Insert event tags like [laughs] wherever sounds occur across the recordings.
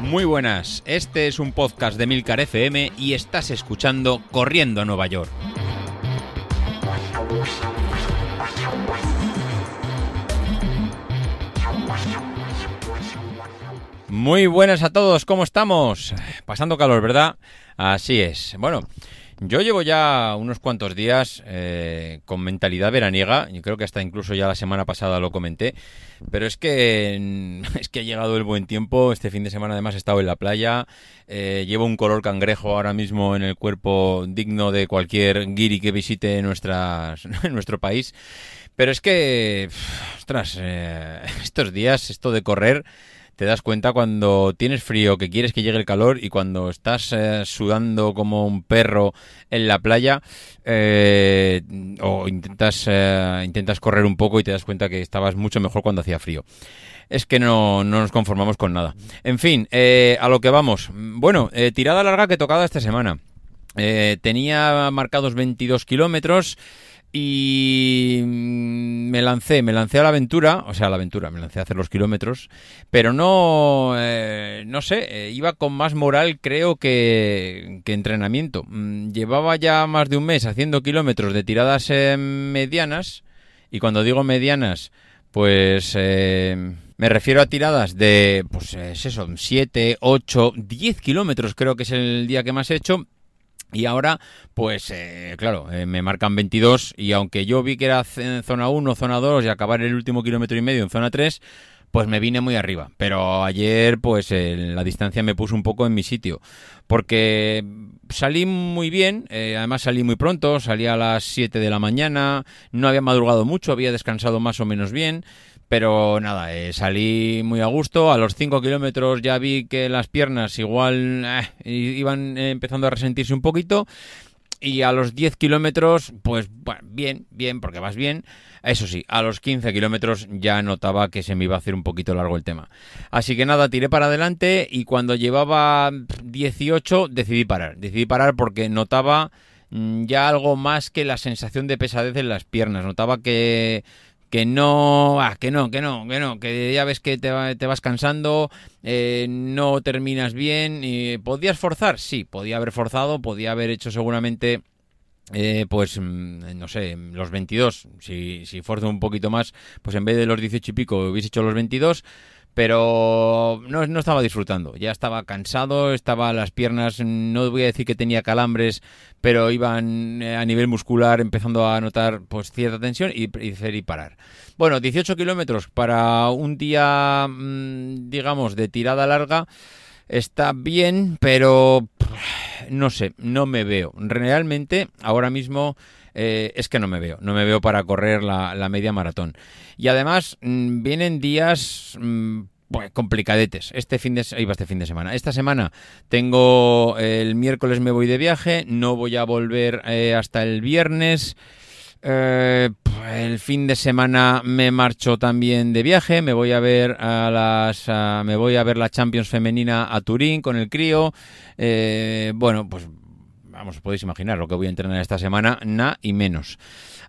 Muy buenas, este es un podcast de Milcar FM y estás escuchando Corriendo a Nueva York. Muy buenas a todos, ¿cómo estamos? Pasando calor, ¿verdad? Así es. Bueno, yo llevo ya unos cuantos días eh, con mentalidad veraniega, y creo que hasta incluso ya la semana pasada lo comenté, pero es que [laughs] es que ha llegado el buen tiempo, este fin de semana además he estado en la playa, eh, llevo un color cangrejo ahora mismo en el cuerpo digno de cualquier guiri que visite nuestras, [laughs] nuestro país, pero es que, ostras, eh, [laughs] estos días, esto de correr te das cuenta cuando tienes frío, que quieres que llegue el calor y cuando estás eh, sudando como un perro en la playa eh, o intentas, eh, intentas correr un poco y te das cuenta que estabas mucho mejor cuando hacía frío. Es que no, no nos conformamos con nada. En fin, a lo que vamos. Bueno, tirada larga que tocado esta semana. Tenía marcados 22 kilómetros y mm, me lancé, me lancé a la aventura, o sea, a la aventura, me lancé a hacer los kilómetros, pero no, eh, no sé, eh, iba con más moral creo que, que entrenamiento. Mm, llevaba ya más de un mes haciendo kilómetros de tiradas eh, medianas, y cuando digo medianas, pues me refiero a tiradas de, pues es eso, 7, 8, 10 kilómetros creo que es el día que más he hecho, y ahora, pues eh, claro, eh, me marcan 22 y aunque yo vi que era en zona 1, zona 2 y acabar el último kilómetro y medio en zona 3, pues me vine muy arriba. Pero ayer, pues la distancia me puso un poco en mi sitio. Porque salí muy bien, eh, además salí muy pronto, salí a las 7 de la mañana, no había madrugado mucho, había descansado más o menos bien. Pero nada, eh, salí muy a gusto. A los 5 kilómetros ya vi que las piernas igual eh, iban empezando a resentirse un poquito. Y a los 10 kilómetros, pues bueno, bien, bien, porque vas bien. Eso sí, a los 15 kilómetros ya notaba que se me iba a hacer un poquito largo el tema. Así que nada, tiré para adelante y cuando llevaba 18 decidí parar. Decidí parar porque notaba mm, ya algo más que la sensación de pesadez en las piernas. Notaba que que no, ah, que no, que no, que no, que ya ves que te, vas cansando, eh, no terminas bien. Y, ¿Podías forzar? Sí, podía haber forzado, podía haber hecho seguramente, eh, pues, mm, no sé, los 22. Si, si forzo un poquito más, pues en vez de los 18 y pico hubiese hecho los 22 pero no, no, estaba disfrutando. Ya estaba cansado, estaba las piernas, no voy a decir que tenía calambres, pero iban eh, a nivel muscular empezando a notar pues cierta tensión y, y, parar. Bueno, 18 kilómetros para un día, mm, digamos, de tirada larga. Está bien, pero no sé, no me veo. Realmente, ahora mismo eh, es que no me veo. No me veo para correr la, media maratón. Y además mm, vienen días... Mm, complicadetes. Este fin de este fin de semana. Esta semana tengo el miércoles me voy de viaje, no voy a volver eh, hasta el viernes. Eh, el fin de semana me marcho también de viaje, me voy a ver a las me voy a ver la Champions femenina a Turín con el crío. bueno, pues vamos, podéis imaginar lo que voy a entrenar esta semana, nada y menos.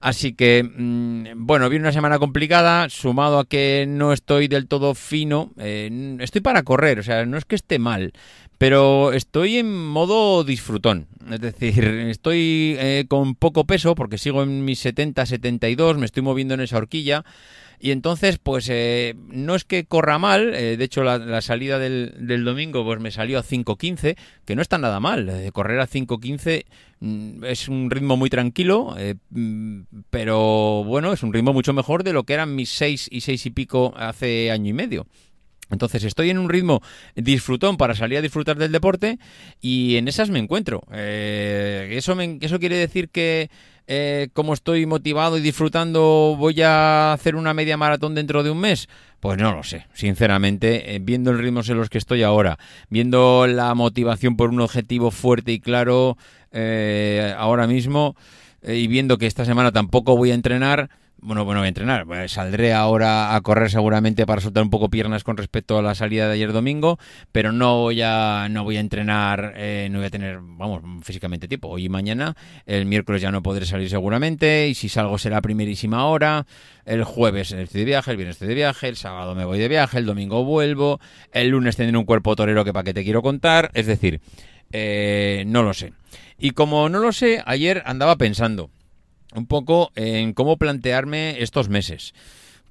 Así que, mm, bueno, viene una semana complicada, sumado a que no estoy del todo fino, eh, estoy para correr, o sea, no es que esté mal, pero estoy en modo disfrutón. Es decir, estoy eh, con poco peso porque sigo en mis 70, 72, me estoy moviendo en esa horquilla. Y entonces, pues eh, no es que corra mal, eh, de hecho la, salida del, domingo pues me salió a 5.15, que no está nada mal, eh, correr a 5.15 mm, es un ritmo muy tranquilo, mm, pero bueno, es un ritmo mucho mejor de lo que eran mis 6 y 6 y pico hace año y medio. Entonces estoy en un ritmo disfrutón para salir a disfrutar del deporte y en esas me encuentro. eso, eso quiere decir que eh, como estoy motivado y disfrutando, voy a hacer una media maratón dentro de un mes? Pues no lo sé, sinceramente, eh, viendo el ritmo en los que estoy ahora, viendo la motivación por un objetivo fuerte y claro eh, ahora mismo y viendo que esta semana tampoco voy a entrenar, bueno, bueno, voy a entrenar. Saldré ahora a correr seguramente para soltar un poco piernas con respecto a la salida de ayer domingo, pero no voy a, no voy a entrenar, eh, no voy a tener, vamos, físicamente tiempo. Hoy y mañana, el miércoles ya no podré salir seguramente, y si salgo será primerísima hora. El jueves estoy de viaje, el viernes estoy de viaje, el sábado me voy de viaje, el domingo vuelvo, el lunes tendré un cuerpo torero que para qué te quiero contar. Es decir, eh, no lo sé. Y como no lo sé, ayer andaba pensando un poco en cómo plantearme estos meses.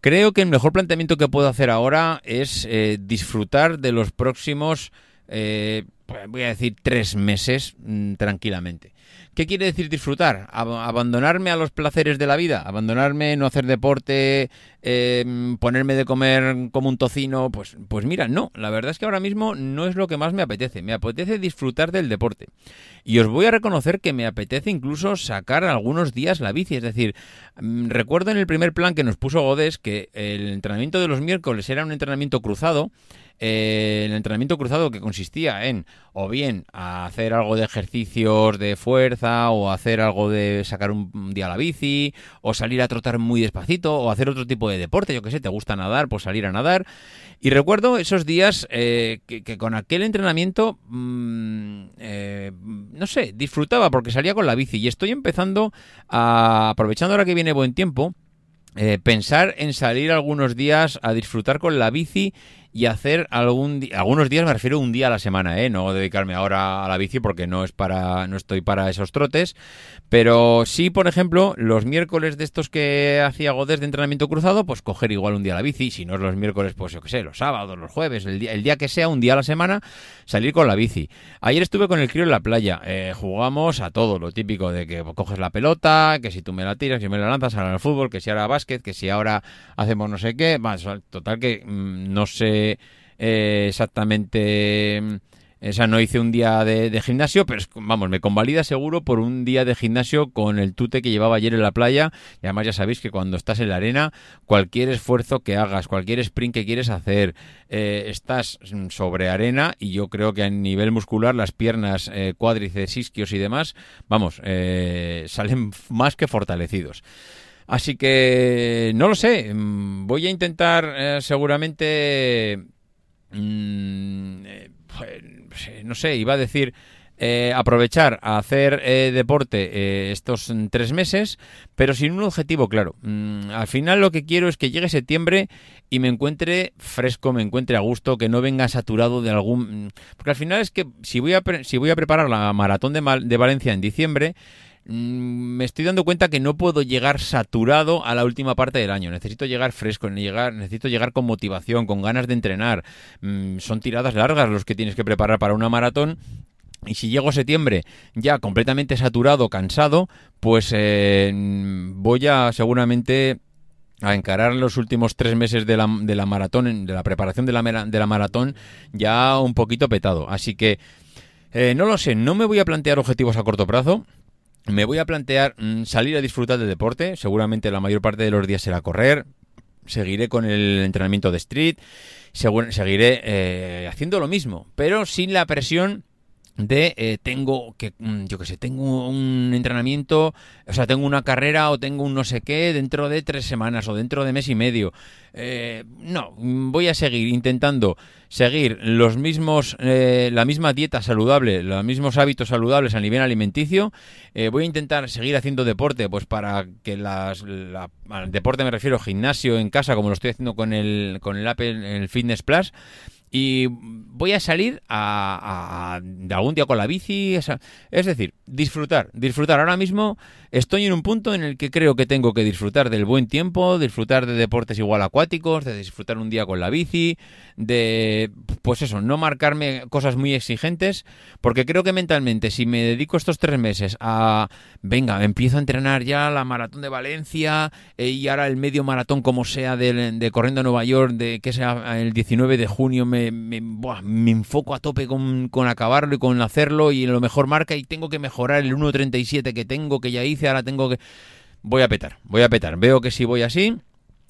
Creo que el mejor planteamiento que puedo hacer ahora es eh, disfrutar de los próximos, eh, voy a decir, tres meses mm, tranquilamente. ¿Qué quiere decir disfrutar? ¿Abandonarme a los placeres de la vida? ¿Abandonarme, no hacer deporte, em, ponerme de comer como un tocino? Pues, pues mira, no. La verdad es que ahora mismo no es lo que más me apetece. Me apetece disfrutar del deporte. Y os voy a reconocer que me apetece incluso sacar algunos días la bici. Es decir, mm, recuerdo en el primer plan que nos puso Godés que el entrenamiento de los miércoles era un entrenamiento cruzado eh, el entrenamiento cruzado que consistía en o bien hacer algo de ejercicios de fuerza o hacer algo de sacar un día la bici o salir a trotar muy despacito o hacer otro tipo de deporte, yo que sé, te gusta nadar, pues salir a nadar. Y recuerdo esos días eh, que, con aquel entrenamiento, mm, eh, no sé, disfrutaba porque salía con la bici y estoy empezando a, aprovechando ahora que viene buen tiempo, pensar en salir algunos días a disfrutar con la bici y hacer algún algunos días me refiero un día a la semana, ¿eh? no dedicarme ahora a la bici porque no es para no estoy para esos trotes, pero sí, por ejemplo, los miércoles de estos que hacía Godes de entrenamiento cruzado, pues coger igual un día a la bici, si no es los miércoles, pues yo qué sé, los sábados, los jueves, el día, el día que sea, un día a la semana, salir con la bici. Ayer estuve con el crío en la playa, eh, jugamos a todo, lo típico de que coges la pelota, que si tú me la tiras, que me la lanzas, ahora al fútbol, que si ahora básquet, que si ahora hacemos no sé qué, más, total que mm, no sé eh, exactamente... O sea, no hice un día de, gimnasio, pero vamos, me convalida seguro por un día de gimnasio con el tute que llevaba ayer en la playa. Y además ya sabéis que cuando estás en la arena, cualquier esfuerzo que hagas, cualquier sprint que quieres hacer, eh, estás sobre arena y yo creo que a nivel muscular las piernas, eh, cuádriceps, isquios y demás, vamos, salen [laughs] más que fortalecidos. Así que no lo sé, mm, voy a intentar eh, seguramente, mm, eh, pues, no sé, iba a decir eh, aprovechar a hacer deporte estos tres meses, pero sin un objetivo claro. Mm, al final lo que quiero es que llegue septiembre y me encuentre fresco, me encuentre a gusto, que no venga saturado de algún... Porque al final es que si voy a, si voy a preparar la maratón de, Valencia en diciembre, Mm, me estoy dando cuenta que no puedo llegar saturado a la última parte del año. Necesito llegar fresco, necesito llegar con motivación, con ganas de entrenar. Mm, son tiradas largas los que tienes que preparar para una maratón. Y si llego a septiembre ya completamente saturado, cansado, pues eh, voy a seguramente a encarar los últimos tres meses de la, maratón, de la preparación de la, de la maratón, ya un poquito petado. Así que eh, no lo sé, no me voy a plantear objetivos a corto plazo me voy a plantear mm, salir a disfrutar del deporte. Seguramente la mayor parte de los días será correr. Seguiré con el entrenamiento de street. seguiré eh, haciendo lo mismo, pero sin la presión de eh, tengo que mm, yo que sé tengo un entrenamiento o sea tengo una carrera o tengo un no sé qué dentro de tres semanas o dentro de mes y medio. Eh, no voy a seguir intentando seguir los mismos eh, la misma dieta saludable los mismos hábitos saludables a nivel alimenticio. Voy a intentar seguir haciendo deporte pues para que las la, deporte me refiero gimnasio en casa como lo estoy haciendo con el con el Apple el Fitness Plus y voy a salir a, de algún día con la bici, es decir, disfrutar, disfrutar. Ahora mismo estoy en un punto en el que creo que tengo que disfrutar del buen tiempo, disfrutar de deportes igual acuáticos, de disfrutar un día con la bici, de, pues eso, no marcarme cosas muy exigentes, porque creo que mentalmente si me dedico estos tres meses a, venga, empiezo a entrenar ya la maratón de Valencia eh, y ahora el medio maratón como sea de, corriendo a Nueva York, de que sea el 19 de junio me enfoco a tope con, acabarlo y con hacerlo y lo mejor marca y tengo que mejorar el 1.37 que tengo, que ya hice, ahora tengo que... Voy a petar, voy a petar. Veo que si voy así,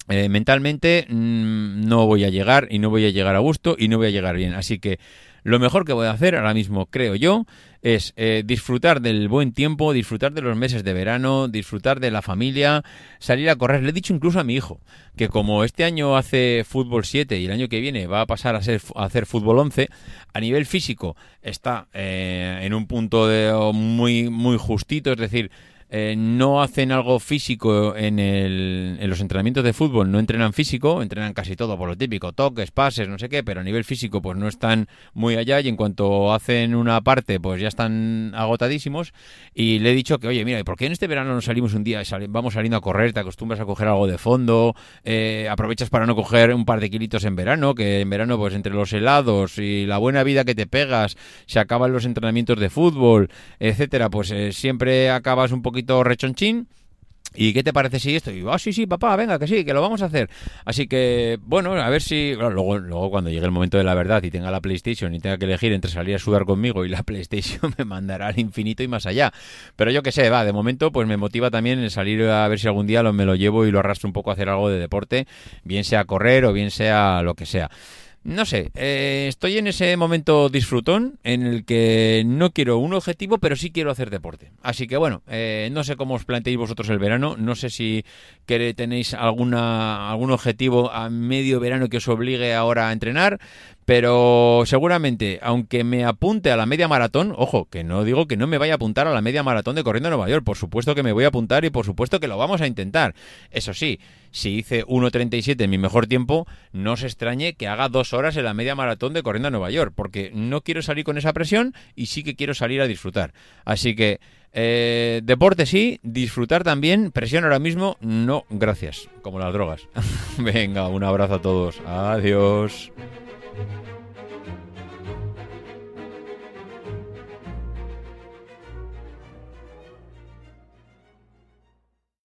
eh, mentalmente mm, no voy a llegar y no voy a llegar a gusto y no voy a llegar bien. Así que lo mejor que voy a hacer ahora mismo, creo yo, es eh, disfrutar del buen tiempo, disfrutar de los meses de verano, disfrutar de la familia, salir a correr. Le he dicho incluso a mi hijo que como este año hace fútbol 7 y el año que viene va a pasar a, ser, a hacer fútbol 11, a nivel físico está eh, en un punto de, muy, muy justito, es decir, eh, no hacen algo físico en, el, en los entrenamientos de fútbol, no entrenan físico, entrenan casi todo por lo típico, toques, pases, no sé qué, pero a nivel físico pues no están muy allá y en cuanto hacen una parte pues ya están agotadísimos. Y le he dicho que oye mira, ¿por qué en este verano no salimos un día, y vamos saliendo a correr, te acostumbras a coger algo de fondo, eh, aprovechas para no coger un par de kilitos en verano, que en verano pues entre los helados y la buena vida que te pegas, se acaban los entrenamientos de fútbol, etcétera, pues eh, siempre acabas un poco poquito rechonchín. ¿Y qué te parece si esto? Y ah, sí, sí, papá, venga, que sí, que lo vamos a hacer. Así que, bueno, a ver si. luego, luego, cuando llegue el momento de la verdad y tenga la PlayStation y tenga que elegir entre salir a sudar conmigo y la [laughs] PlayStation, me mandará al infinito y más allá. Pero yo que sé, va, de momento, pues me motiva también el salir a ver si algún día lo, me lo llevo y lo arrastro un poco a hacer algo de deporte, bien sea correr o bien sea lo que sea. No sé, eh, estoy en ese momento disfrutón en el que no quiero un objetivo, pero sí quiero hacer deporte. Así que bueno, eh, no sé cómo os planteéis vosotros el verano, no sé si tenéis alguna, algún objetivo a medio verano que os obligue ahora a entrenar, pero seguramente, aunque me apunte a la media maratón, ojo, que no digo que no me vaya a apuntar a la media maratón de corriendo a Nueva York, por supuesto que me voy a apuntar y por supuesto que lo vamos a intentar. Eso sí, si hice 1.37 en mi mejor tiempo, no se extrañe que haga dos horas en la media maratón de corriendo a Nueva York, porque no quiero salir con esa presión y sí que quiero salir a disfrutar. Así que eh, deporte sí, disfrutar también, presión ahora mismo, no, gracias, como las drogas. [laughs] Venga, un abrazo a todos, adiós. thank you